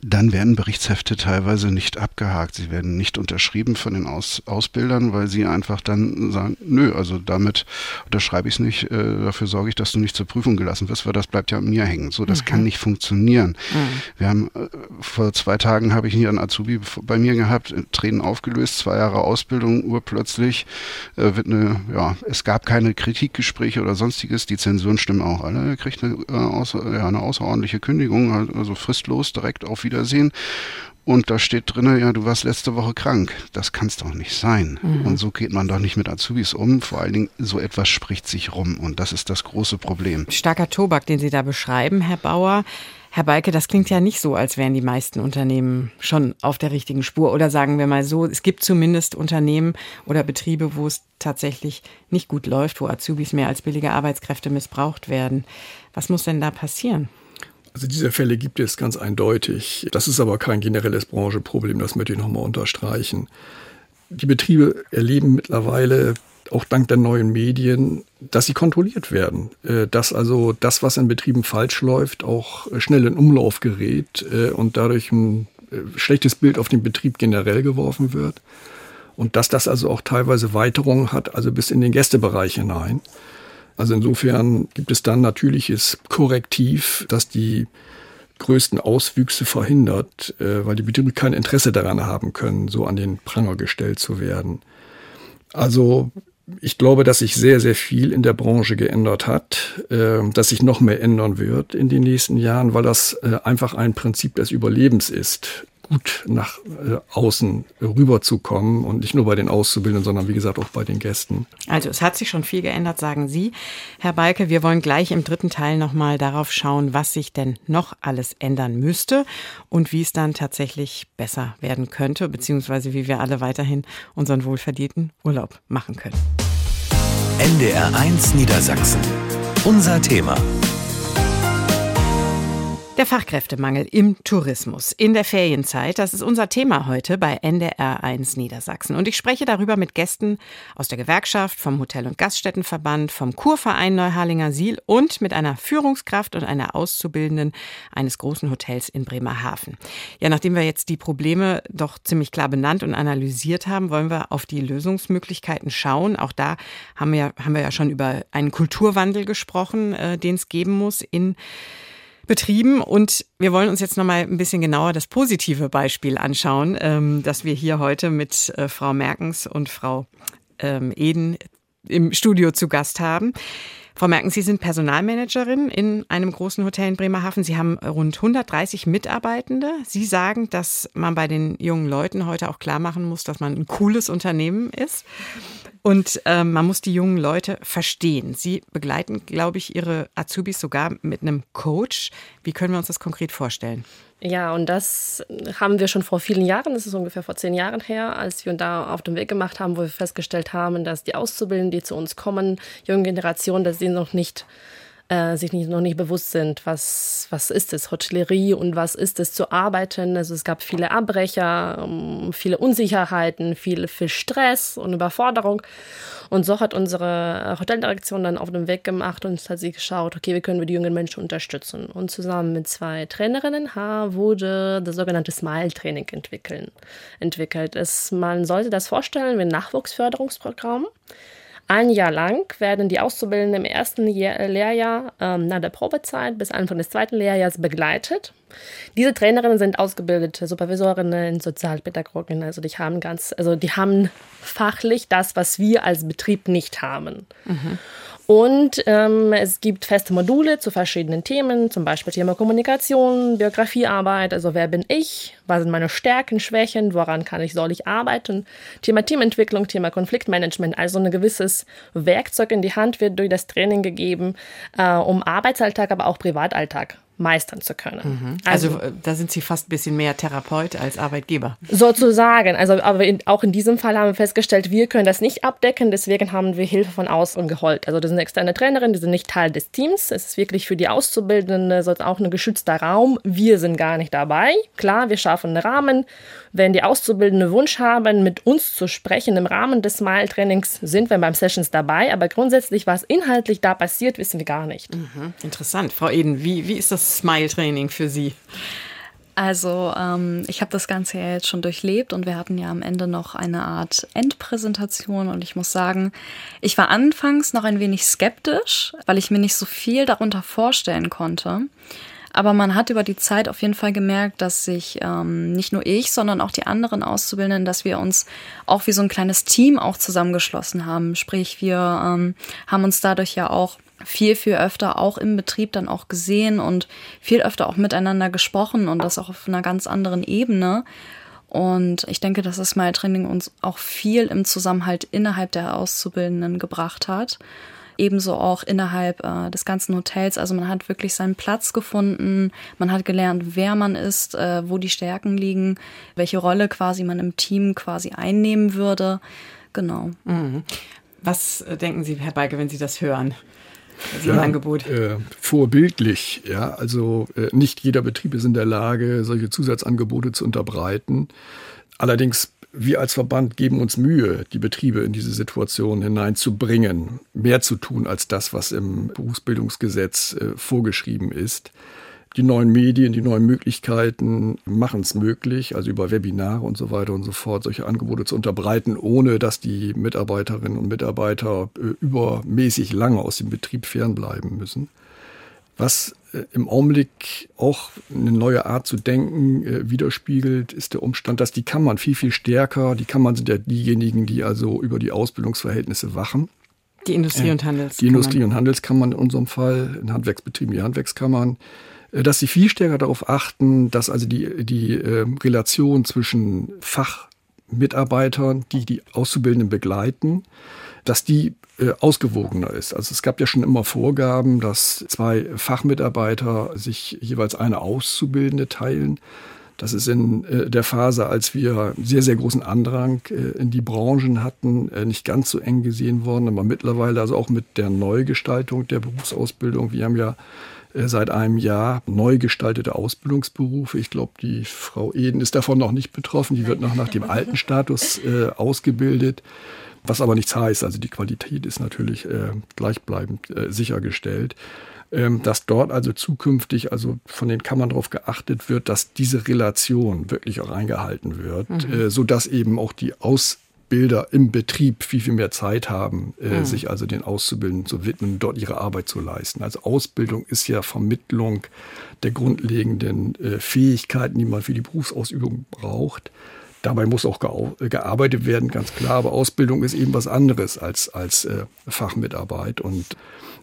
dann werden Berichtshefte teilweise nicht abgehakt. Sie werden nicht unterschrieben von den Aus Ausbildern, weil sie einfach dann sagen, nö, also damit unterschreibe ich es nicht, äh, dafür sorge ich, dass du nicht zur Prüfung gelassen wirst, weil das bleibt ja an mir hängen. So, das mhm. kann nicht funktionieren. Mhm. Wir haben, äh, vor zwei Tagen habe ich hier einen Azubi bei mir gehabt, äh, Tränen aufgelöst, zwei Jahre Ausbildung, urplötzlich äh, wird eine, ja, es gab keine Kritikgespräche oder sonstiges, die Zensuren stimmen auch alle, er kriegt eine, äh, außer, ja, eine außerordentliche Kündigung, also fristlos direkt auf Wiedersehen. Und da steht drin, ja, du warst letzte Woche krank. Das kann es doch nicht sein. Mhm. Und so geht man doch nicht mit Azubis um. Vor allen Dingen, so etwas spricht sich rum. Und das ist das große Problem. Starker Tobak, den Sie da beschreiben, Herr Bauer. Herr Balke, das klingt ja nicht so, als wären die meisten Unternehmen schon auf der richtigen Spur. Oder sagen wir mal so, es gibt zumindest Unternehmen oder Betriebe, wo es tatsächlich nicht gut läuft, wo Azubis mehr als billige Arbeitskräfte missbraucht werden. Was muss denn da passieren? Also diese Fälle gibt es ganz eindeutig. Das ist aber kein generelles Branchenproblem, das möchte ich nochmal unterstreichen. Die Betriebe erleben mittlerweile auch dank der neuen Medien, dass sie kontrolliert werden. Äh, dass also das, was in Betrieben falsch läuft, auch schnell in Umlauf gerät äh, und dadurch ein äh, schlechtes Bild auf den Betrieb generell geworfen wird. Und dass das also auch teilweise Weiterungen hat, also bis in den Gästebereich hinein. Also insofern gibt es dann natürliches Korrektiv, das die größten Auswüchse verhindert, äh, weil die Betriebe kein Interesse daran haben können, so an den Pranger gestellt zu werden. Also ich glaube, dass sich sehr, sehr viel in der Branche geändert hat, äh, dass sich noch mehr ändern wird in den nächsten Jahren, weil das äh, einfach ein Prinzip des Überlebens ist gut nach äh, außen rüberzukommen und nicht nur bei den Auszubildenden, sondern wie gesagt auch bei den Gästen. Also es hat sich schon viel geändert, sagen Sie. Herr Balke, wir wollen gleich im dritten Teil nochmal darauf schauen, was sich denn noch alles ändern müsste und wie es dann tatsächlich besser werden könnte, beziehungsweise wie wir alle weiterhin unseren wohlverdienten Urlaub machen können. NDR 1 Niedersachsen. Unser Thema. Der Fachkräftemangel im Tourismus in der Ferienzeit, das ist unser Thema heute bei NDR1 Niedersachsen. Und ich spreche darüber mit Gästen aus der Gewerkschaft, vom Hotel- und Gaststättenverband, vom Kurverein Neuharlinger Siel und mit einer Führungskraft und einer Auszubildenden eines großen Hotels in Bremerhaven. Ja, nachdem wir jetzt die Probleme doch ziemlich klar benannt und analysiert haben, wollen wir auf die Lösungsmöglichkeiten schauen. Auch da haben wir, haben wir ja schon über einen Kulturwandel gesprochen, äh, den es geben muss in betrieben. Und wir wollen uns jetzt nochmal ein bisschen genauer das positive Beispiel anschauen, ähm, das wir hier heute mit äh, Frau Merkens und Frau ähm, Eden im Studio zu Gast haben. Frau Merkens, Sie sind Personalmanagerin in einem großen Hotel in Bremerhaven. Sie haben rund 130 Mitarbeitende. Sie sagen, dass man bei den jungen Leuten heute auch klar machen muss, dass man ein cooles Unternehmen ist. Und äh, man muss die jungen Leute verstehen. Sie begleiten, glaube ich, ihre Azubis sogar mit einem Coach. Wie können wir uns das konkret vorstellen? Ja, und das haben wir schon vor vielen Jahren, das ist ungefähr vor zehn Jahren her, als wir uns da auf den Weg gemacht haben, wo wir festgestellt haben, dass die Auszubildenden, die zu uns kommen, junge Generation, dass sie noch nicht äh, sich nicht, noch nicht bewusst sind, was, was ist es, Hotellerie und was ist es zu arbeiten. Also es gab viele Abbrecher, ähm, viele Unsicherheiten, viel, viel Stress und Überforderung. Und so hat unsere Hoteldirektion dann auf den Weg gemacht und hat sie geschaut, okay, wie können wir die jungen Menschen unterstützen. Und zusammen mit zwei Trainerinnen wurde das sogenannte Smile-Training entwickelt. Es, man sollte das vorstellen wie ein Nachwuchsförderungsprogramm. Ein Jahr lang werden die Auszubildenden im ersten Lehrjahr ähm, nach der Probezeit bis Anfang des zweiten Lehrjahres begleitet. Diese Trainerinnen sind ausgebildete Supervisorinnen, Sozialpädagoginnen, also die haben ganz, also die haben fachlich das, was wir als Betrieb nicht haben. Mhm. Und ähm, es gibt feste Module zu verschiedenen Themen, zum Beispiel Thema Kommunikation, Biografiearbeit, also wer bin ich, was sind meine Stärken, Schwächen, woran kann ich, soll ich arbeiten, Thema Teamentwicklung, Thema Konfliktmanagement, also ein gewisses Werkzeug in die Hand wird durch das Training gegeben, äh, um Arbeitsalltag, aber auch Privatalltag meistern zu können. Mhm. Also, also, da sind Sie fast ein bisschen mehr Therapeut als Arbeitgeber. Sozusagen. Also aber in, auch in diesem Fall haben wir festgestellt, wir können das nicht abdecken, deswegen haben wir Hilfe von außen geholt. Also das sind externe Trainerinnen, die sind nicht Teil des Teams. Es ist wirklich für die Auszubildenden so auch ein geschützter Raum. Wir sind gar nicht dabei. Klar, wir schaffen einen Rahmen. Wenn die Auszubildenden Wunsch haben, mit uns zu sprechen im Rahmen des Smile-Trainings, sind wir beim Sessions dabei. Aber grundsätzlich, was inhaltlich da passiert, wissen wir gar nicht. Mhm. Interessant. Frau Eden, wie, wie ist das Smile-Training für Sie? Also ähm, ich habe das Ganze ja jetzt schon durchlebt und wir hatten ja am Ende noch eine Art Endpräsentation und ich muss sagen, ich war anfangs noch ein wenig skeptisch, weil ich mir nicht so viel darunter vorstellen konnte. Aber man hat über die Zeit auf jeden Fall gemerkt, dass sich ähm, nicht nur ich, sondern auch die anderen Auszubildenden, dass wir uns auch wie so ein kleines Team auch zusammengeschlossen haben. Sprich, wir ähm, haben uns dadurch ja auch viel, viel öfter auch im Betrieb dann auch gesehen und viel öfter auch miteinander gesprochen und das auch auf einer ganz anderen Ebene. Und ich denke, dass das Smile Training uns auch viel im Zusammenhalt innerhalb der Auszubildenden gebracht hat. Ebenso auch innerhalb äh, des ganzen Hotels. Also man hat wirklich seinen Platz gefunden. Man hat gelernt, wer man ist, äh, wo die Stärken liegen, welche Rolle quasi man im Team quasi einnehmen würde. Genau. Mhm. Was äh, denken Sie, Herr Beike, wenn Sie das hören? So ja, Angebot? Äh, vorbildlich, ja. Also äh, nicht jeder Betrieb ist in der Lage, solche Zusatzangebote zu unterbreiten. Allerdings, wir als Verband geben uns Mühe, die Betriebe in diese Situation hineinzubringen, mehr zu tun als das, was im Berufsbildungsgesetz äh, vorgeschrieben ist. Die neuen Medien, die neuen Möglichkeiten machen es möglich, also über Webinare und so weiter und so fort, solche Angebote zu unterbreiten, ohne dass die Mitarbeiterinnen und Mitarbeiter äh, übermäßig lange aus dem Betrieb fernbleiben müssen. Was äh, im Augenblick auch eine neue Art zu denken äh, widerspiegelt, ist der Umstand, dass die Kammern viel, viel stärker, die Kammern sind ja diejenigen, die also über die Ausbildungsverhältnisse wachen. Die Industrie- und Handelskammern. Die Industrie- und Handelskammern in unserem Fall, in Handwerksbetrieben die Handwerkskammern, äh, dass sie viel stärker darauf achten, dass also die, die äh, Relation zwischen Fachmitarbeitern, die die Auszubildenden begleiten, dass die äh, ausgewogener ist. Also es gab ja schon immer Vorgaben, dass zwei Fachmitarbeiter sich jeweils eine Auszubildende teilen. Das ist in äh, der Phase, als wir sehr, sehr großen Andrang äh, in die Branchen hatten, äh, nicht ganz so eng gesehen worden. Aber mittlerweile, also auch mit der Neugestaltung der Berufsausbildung, wir haben ja äh, seit einem Jahr neu gestaltete Ausbildungsberufe. Ich glaube, die Frau Eden ist davon noch nicht betroffen. Die wird noch nach dem alten Status äh, ausgebildet. Was aber nichts heißt. Also die Qualität ist natürlich äh, gleichbleibend äh, sichergestellt. Ähm, dass dort also zukünftig also von den Kammern darauf geachtet wird, dass diese Relation wirklich auch eingehalten wird, mhm. äh, so dass eben auch die Aus Bilder im Betrieb viel, viel mehr Zeit haben, äh, mhm. sich also den Auszubildenden zu widmen, dort ihre Arbeit zu leisten. Also Ausbildung ist ja Vermittlung der grundlegenden äh, Fähigkeiten, die man für die Berufsausübung braucht. Dabei muss auch gearbeitet werden, ganz klar, aber Ausbildung ist eben was anderes als, als äh, Fachmitarbeit. Und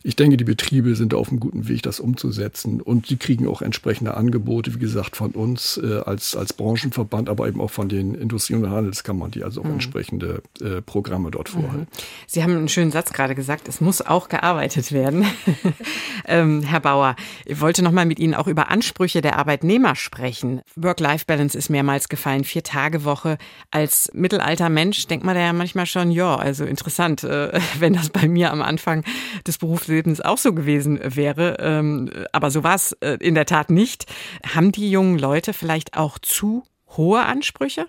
ich denke, die Betriebe sind auf einem guten Weg, das umzusetzen. Und sie kriegen auch entsprechende Angebote, wie gesagt, von uns äh, als, als Branchenverband, aber eben auch von den Industrie- und Handelskammern, die also auch mhm. entsprechende äh, Programme dort mhm. vorhalten. Sie haben einen schönen Satz gerade gesagt, es muss auch gearbeitet werden. ähm, Herr Bauer, ich wollte noch mal mit Ihnen auch über Ansprüche der Arbeitnehmer sprechen. Work-Life-Balance ist mehrmals gefallen, vier Tage Woche. Als mittelalter Mensch denkt man da ja manchmal schon, ja, also interessant, äh, wenn das bei mir am Anfang des Berufs Lebens auch so gewesen wäre. Ähm, aber so war es äh, in der Tat nicht. Haben die jungen Leute vielleicht auch zu hohe Ansprüche?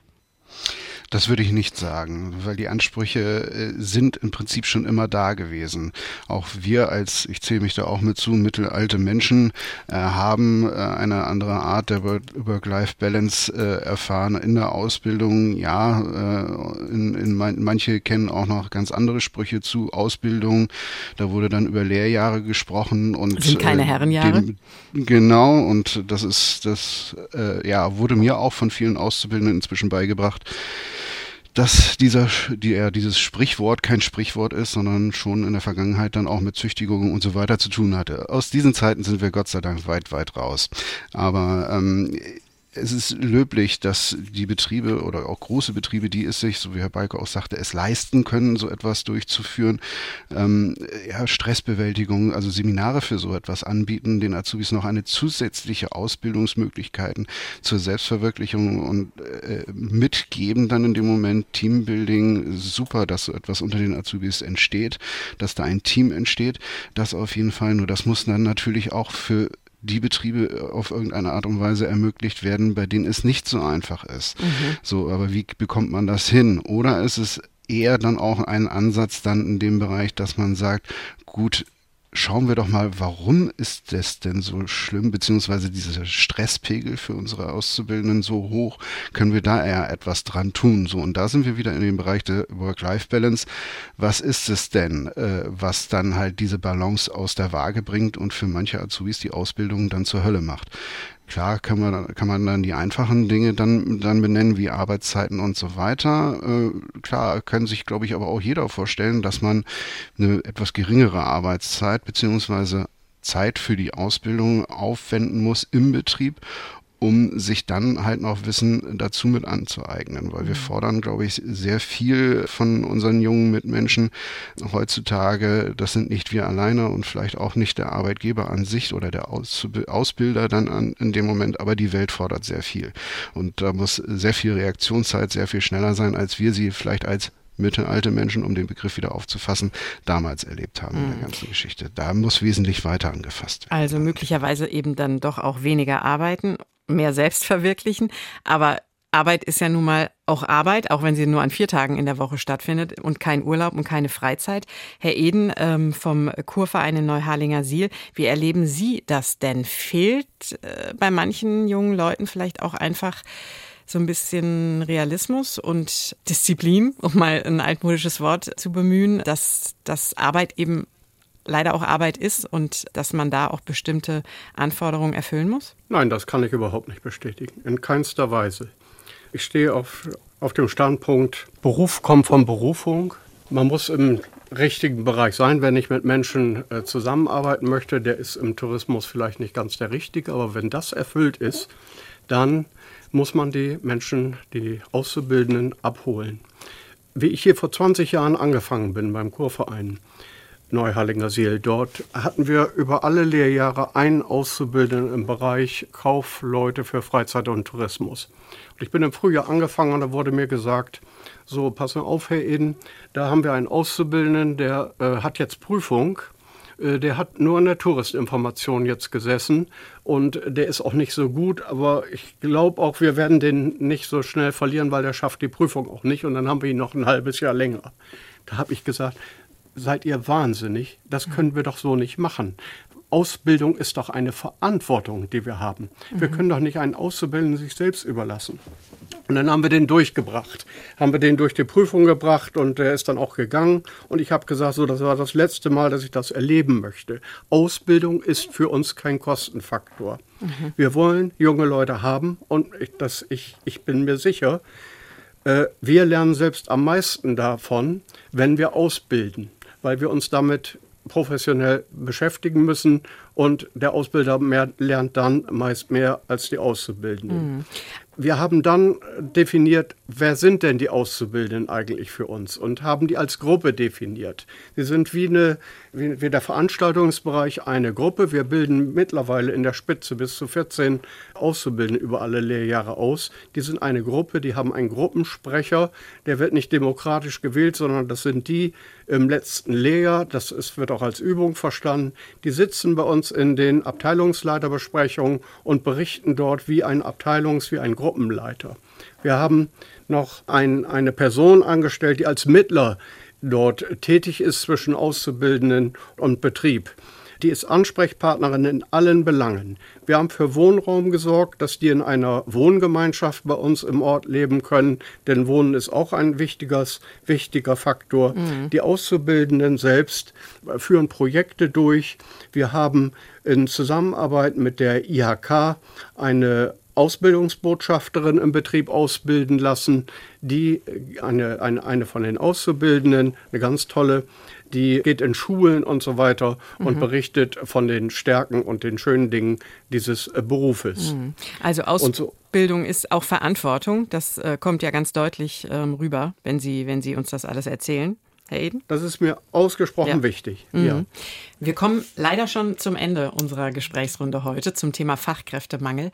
Das würde ich nicht sagen, weil die Ansprüche äh, sind im Prinzip schon immer da gewesen. Auch wir als, ich zähle mich da auch mit zu, mittelalte Menschen äh, haben äh, eine andere Art der Work-Life-Balance äh, erfahren in der Ausbildung. Ja, äh, in, in man, manche kennen auch noch ganz andere Sprüche zu Ausbildung. Da wurde dann über Lehrjahre gesprochen und sind keine äh, Herrenjahre. Dem, genau und das ist das ja wurde mir auch von vielen Auszubildenden inzwischen beigebracht dass dieser, die, ja, dieses Sprichwort kein Sprichwort ist, sondern schon in der Vergangenheit dann auch mit Züchtigungen und so weiter zu tun hatte. Aus diesen Zeiten sind wir Gott sei Dank weit, weit raus. Aber ähm, es ist löblich, dass die Betriebe oder auch große Betriebe, die es sich, so wie Herr Balke auch sagte, es leisten können, so etwas durchzuführen, ähm, ja, Stressbewältigung, also Seminare für so etwas anbieten, den Azubis noch eine zusätzliche Ausbildungsmöglichkeiten zur Selbstverwirklichung und äh, mitgeben dann in dem Moment Teambuilding. Super, dass so etwas unter den Azubis entsteht, dass da ein Team entsteht. Das auf jeden Fall. Nur das muss dann natürlich auch für die Betriebe äh, auf irgendeine Art und Weise ermöglicht werden, bei denen es nicht so einfach ist. Mhm. So, aber wie bekommt man das hin? Oder ist es eher dann auch ein Ansatz dann in dem Bereich, dass man sagt, gut, schauen wir doch mal, warum ist das denn so schlimm, beziehungsweise dieser Stresspegel für unsere Auszubildenden so hoch, können wir da eher etwas dran tun? So, und da sind wir wieder in dem Bereich der Work-Life-Balance. Was ist es denn, äh, was dann halt diese Balance aus der Waage bringt und für manche Azubis die Ausbildung dann zur Hölle macht? Klar kann man, kann man dann die einfachen Dinge dann, dann benennen, wie Arbeitszeiten und so weiter. Äh, klar kann sich, glaube ich, aber auch jeder vorstellen, dass man eine etwas geringere Arbeitszeit beziehungsweise Zeit für die Ausbildung aufwenden muss im Betrieb um sich dann halt noch Wissen dazu mit anzueignen, weil wir mhm. fordern, glaube ich, sehr viel von unseren jungen Mitmenschen heutzutage. Das sind nicht wir alleine und vielleicht auch nicht der Arbeitgeber an sich oder der Ausbilder dann an, in dem Moment, aber die Welt fordert sehr viel. Und da muss sehr viel Reaktionszeit sehr viel schneller sein, als wir sie vielleicht als mittelalte Menschen, um den Begriff wieder aufzufassen, damals erlebt haben in der mhm. ganzen Geschichte. Da muss wesentlich weiter angefasst werden. Also möglicherweise eben dann doch auch weniger arbeiten mehr selbst verwirklichen. Aber Arbeit ist ja nun mal auch Arbeit, auch wenn sie nur an vier Tagen in der Woche stattfindet und kein Urlaub und keine Freizeit. Herr Eden ähm, vom Kurverein in Neuharlinger Siel, wie erleben Sie das denn? Fehlt äh, bei manchen jungen Leuten vielleicht auch einfach so ein bisschen Realismus und Disziplin, um mal ein altmodisches Wort zu bemühen, dass, dass Arbeit eben leider auch Arbeit ist und dass man da auch bestimmte Anforderungen erfüllen muss? Nein, das kann ich überhaupt nicht bestätigen. In keinster Weise. Ich stehe auf, auf dem Standpunkt, Beruf kommt von Berufung. Man muss im richtigen Bereich sein, wenn ich mit Menschen äh, zusammenarbeiten möchte. Der ist im Tourismus vielleicht nicht ganz der richtige, aber wenn das erfüllt ist, dann muss man die Menschen, die Auszubildenden abholen. Wie ich hier vor 20 Jahren angefangen bin beim Kurverein, Neuhallinger Seel. Dort hatten wir über alle Lehrjahre einen Auszubildenden im Bereich Kaufleute für Freizeit und Tourismus. Und ich bin im Frühjahr angefangen und da wurde mir gesagt, so, passen auf, Herr Eden, da haben wir einen Auszubildenden, der äh, hat jetzt Prüfung. Äh, der hat nur in der Touristinformation jetzt gesessen und der ist auch nicht so gut, aber ich glaube auch, wir werden den nicht so schnell verlieren, weil der schafft die Prüfung auch nicht und dann haben wir ihn noch ein halbes Jahr länger. Da habe ich gesagt, seid ihr wahnsinnig? Das können wir doch so nicht machen. Ausbildung ist doch eine Verantwortung, die wir haben. Wir können doch nicht einen Auszubildenden sich selbst überlassen. Und dann haben wir den durchgebracht, haben wir den durch die Prüfung gebracht und der ist dann auch gegangen. Und ich habe gesagt, so, das war das letzte Mal, dass ich das erleben möchte. Ausbildung ist für uns kein Kostenfaktor. Mhm. Wir wollen junge Leute haben und ich, das, ich, ich bin mir sicher, äh, wir lernen selbst am meisten davon, wenn wir ausbilden weil wir uns damit professionell beschäftigen müssen und der Ausbilder mehr, lernt dann meist mehr als die Auszubildenden. Wir haben dann definiert, wer sind denn die Auszubildenden eigentlich für uns und haben die als Gruppe definiert. Sie sind wie, eine, wie, wie der Veranstaltungsbereich eine Gruppe. Wir bilden mittlerweile in der Spitze bis zu 14 Auszubildende über alle Lehrjahre aus. Die sind eine Gruppe, die haben einen Gruppensprecher, der wird nicht demokratisch gewählt, sondern das sind die im letzten Lehrjahr, das ist, wird auch als Übung verstanden, die sitzen bei uns in den Abteilungsleiterbesprechungen und berichten dort wie ein Abteilungs-, wie ein Gruppen Gruppenleiter. Wir haben noch ein, eine Person angestellt, die als Mittler dort tätig ist zwischen Auszubildenden und Betrieb. Die ist Ansprechpartnerin in allen Belangen. Wir haben für Wohnraum gesorgt, dass die in einer Wohngemeinschaft bei uns im Ort leben können, denn Wohnen ist auch ein wichtiges, wichtiger Faktor. Mhm. Die Auszubildenden selbst führen Projekte durch. Wir haben in Zusammenarbeit mit der IHK eine Ausbildungsbotschafterin im Betrieb ausbilden lassen, die eine, eine, eine von den Auszubildenden, eine ganz tolle, die geht in Schulen und so weiter mhm. und berichtet von den Stärken und den schönen Dingen dieses äh, Berufes. Mhm. Also Ausbildung so. ist auch Verantwortung. Das äh, kommt ja ganz deutlich ähm, rüber, wenn Sie, wenn Sie uns das alles erzählen. Herr Eden? Das ist mir ausgesprochen ja. wichtig. Mhm. Ja. Wir kommen leider schon zum Ende unserer Gesprächsrunde heute zum Thema Fachkräftemangel.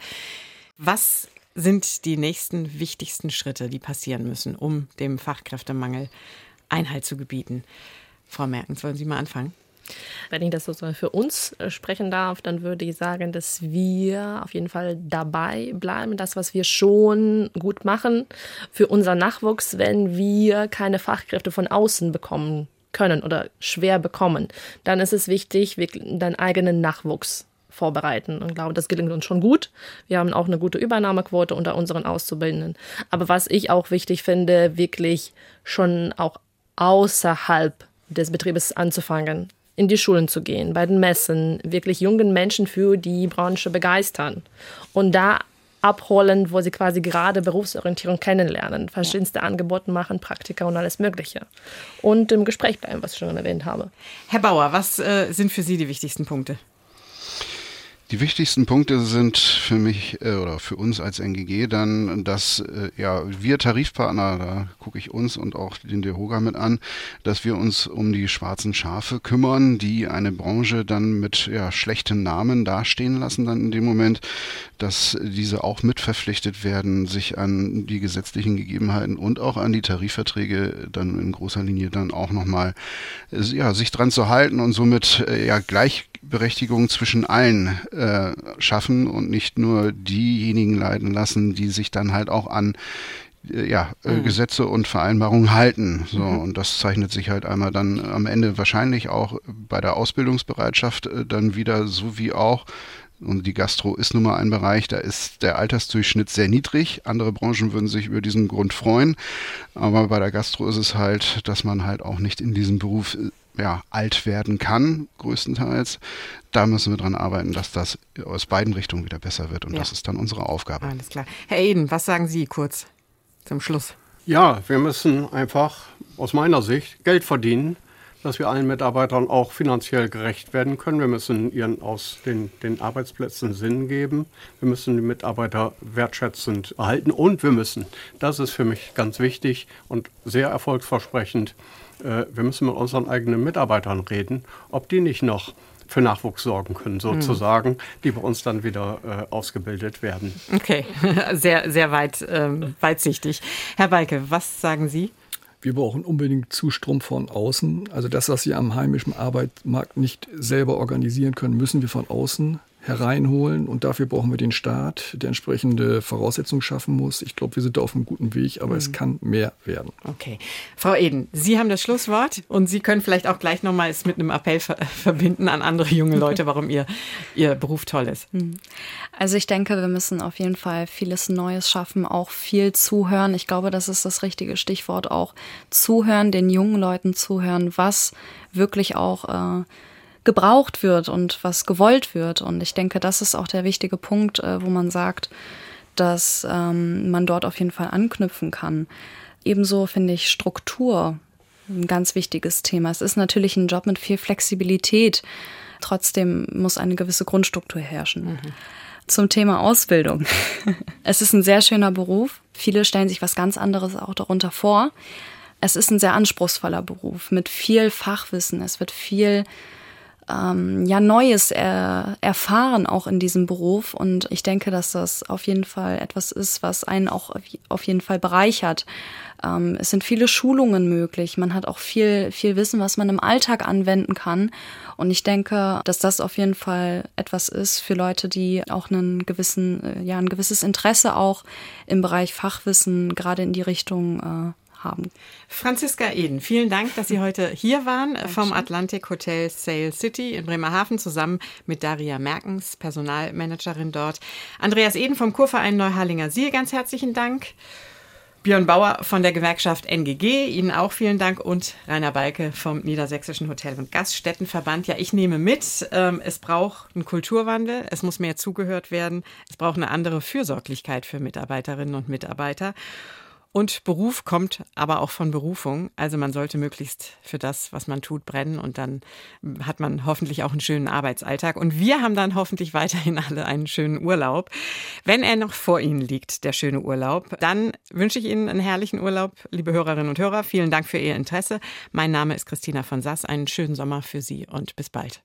Was sind die nächsten wichtigsten Schritte, die passieren müssen, um dem Fachkräftemangel Einhalt zu gebieten? Frau Merkens, wollen Sie mal anfangen? Wenn ich das sozusagen für uns äh, sprechen darf, dann würde ich sagen, dass wir auf jeden Fall dabei bleiben, das, was wir schon gut machen, für unseren Nachwuchs, wenn wir keine Fachkräfte von außen bekommen können oder schwer bekommen, dann ist es wichtig, deinen eigenen Nachwuchs vorbereiten. Und glaube, das gelingt uns schon gut. Wir haben auch eine gute Übernahmequote unter unseren Auszubildenden. Aber was ich auch wichtig finde, wirklich schon auch außerhalb des Betriebes anzufangen, in die Schulen zu gehen, bei den Messen, wirklich jungen Menschen für die Branche begeistern und da abholen, wo sie quasi gerade Berufsorientierung kennenlernen, verschiedenste Angebote machen, Praktika und alles Mögliche. Und im Gespräch bleiben, was ich schon erwähnt habe. Herr Bauer, was äh, sind für Sie die wichtigsten Punkte? Die wichtigsten Punkte sind für mich äh, oder für uns als NGG dann, dass äh, ja wir Tarifpartner, da gucke ich uns und auch den DeHoga mit an, dass wir uns um die schwarzen Schafe kümmern, die eine Branche dann mit ja, schlechten Namen dastehen lassen dann in dem Moment, dass diese auch mitverpflichtet werden, sich an die gesetzlichen Gegebenheiten und auch an die Tarifverträge dann in großer Linie dann auch nochmal ja, sich dran zu halten und somit äh, ja Gleichberechtigung zwischen allen äh, schaffen und nicht nur diejenigen leiden lassen, die sich dann halt auch an äh, ja, äh, mhm. Gesetze und Vereinbarungen halten. So, mhm. und das zeichnet sich halt einmal dann am Ende wahrscheinlich auch bei der Ausbildungsbereitschaft äh, dann wieder so wie auch und die Gastro ist nun mal ein Bereich, da ist der Altersdurchschnitt sehr niedrig. Andere Branchen würden sich über diesen Grund freuen. Aber bei der Gastro ist es halt, dass man halt auch nicht in diesem Beruf ja, alt werden kann, größtenteils. Da müssen wir dran arbeiten, dass das aus beiden Richtungen wieder besser wird. Und ja. das ist dann unsere Aufgabe. Alles klar. Herr Eden, was sagen Sie kurz zum Schluss? Ja, wir müssen einfach aus meiner Sicht Geld verdienen, dass wir allen Mitarbeitern auch finanziell gerecht werden können. Wir müssen ihren aus den, den Arbeitsplätzen Sinn geben. Wir müssen die Mitarbeiter wertschätzend erhalten und wir müssen, das ist für mich ganz wichtig und sehr erfolgsversprechend, äh, wir müssen mit unseren eigenen Mitarbeitern reden, ob die nicht noch für Nachwuchs sorgen können, sozusagen, mhm. die bei uns dann wieder äh, ausgebildet werden. Okay, sehr, sehr weit, ähm, weitsichtig. Herr Balke, was sagen Sie? Wir brauchen unbedingt Zustrom von außen. Also das, was wir am heimischen Arbeitsmarkt nicht selber organisieren können, müssen wir von außen hereinholen. Und dafür brauchen wir den Staat, der entsprechende Voraussetzungen schaffen muss. Ich glaube, wir sind da auf einem guten Weg, aber mhm. es kann mehr werden. Okay. Frau Eden, Sie haben das Schlusswort und Sie können vielleicht auch gleich nochmal es mit einem Appell ver verbinden an andere junge Leute, warum Ihr, Ihr Beruf toll ist. Mhm. Also ich denke, wir müssen auf jeden Fall vieles Neues schaffen, auch viel zuhören. Ich glaube, das ist das richtige Stichwort auch. Zuhören, den jungen Leuten zuhören, was wirklich auch äh, gebraucht wird und was gewollt wird. Und ich denke, das ist auch der wichtige Punkt, äh, wo man sagt, dass ähm, man dort auf jeden Fall anknüpfen kann. Ebenso finde ich Struktur ein ganz wichtiges Thema. Es ist natürlich ein Job mit viel Flexibilität. Trotzdem muss eine gewisse Grundstruktur herrschen. Mhm. Zum Thema Ausbildung. es ist ein sehr schöner Beruf. Viele stellen sich was ganz anderes auch darunter vor. Es ist ein sehr anspruchsvoller Beruf mit viel Fachwissen. Es wird viel ähm, ja Neues er, erfahren auch in diesem Beruf. Und ich denke, dass das auf jeden Fall etwas ist, was einen auch auf jeden Fall bereichert. Ähm, es sind viele Schulungen möglich, man hat auch viel viel Wissen, was man im Alltag anwenden kann. Und ich denke, dass das auf jeden Fall etwas ist für Leute, die auch einen gewissen äh, ja ein gewisses Interesse auch im Bereich Fachwissen gerade in die Richtung äh, haben. Franziska Eden, vielen Dank, dass Sie heute hier waren Dankeschön. vom Atlantic Hotel Sail City in Bremerhaven zusammen mit Daria Merkens, Personalmanagerin dort. Andreas Eden vom Kurverein Neuharlinger Siel, ganz herzlichen Dank. Björn Bauer von der Gewerkschaft NGG, Ihnen auch vielen Dank und Rainer Balke vom Niedersächsischen Hotel- und Gaststättenverband. Ja, ich nehme mit, ähm, es braucht einen Kulturwandel, es muss mehr zugehört werden, es braucht eine andere Fürsorglichkeit für Mitarbeiterinnen und Mitarbeiter. Und Beruf kommt aber auch von Berufung. Also man sollte möglichst für das, was man tut, brennen und dann hat man hoffentlich auch einen schönen Arbeitsalltag. Und wir haben dann hoffentlich weiterhin alle einen schönen Urlaub. Wenn er noch vor Ihnen liegt, der schöne Urlaub, dann wünsche ich Ihnen einen herrlichen Urlaub, liebe Hörerinnen und Hörer. Vielen Dank für Ihr Interesse. Mein Name ist Christina von Sass. Einen schönen Sommer für Sie und bis bald.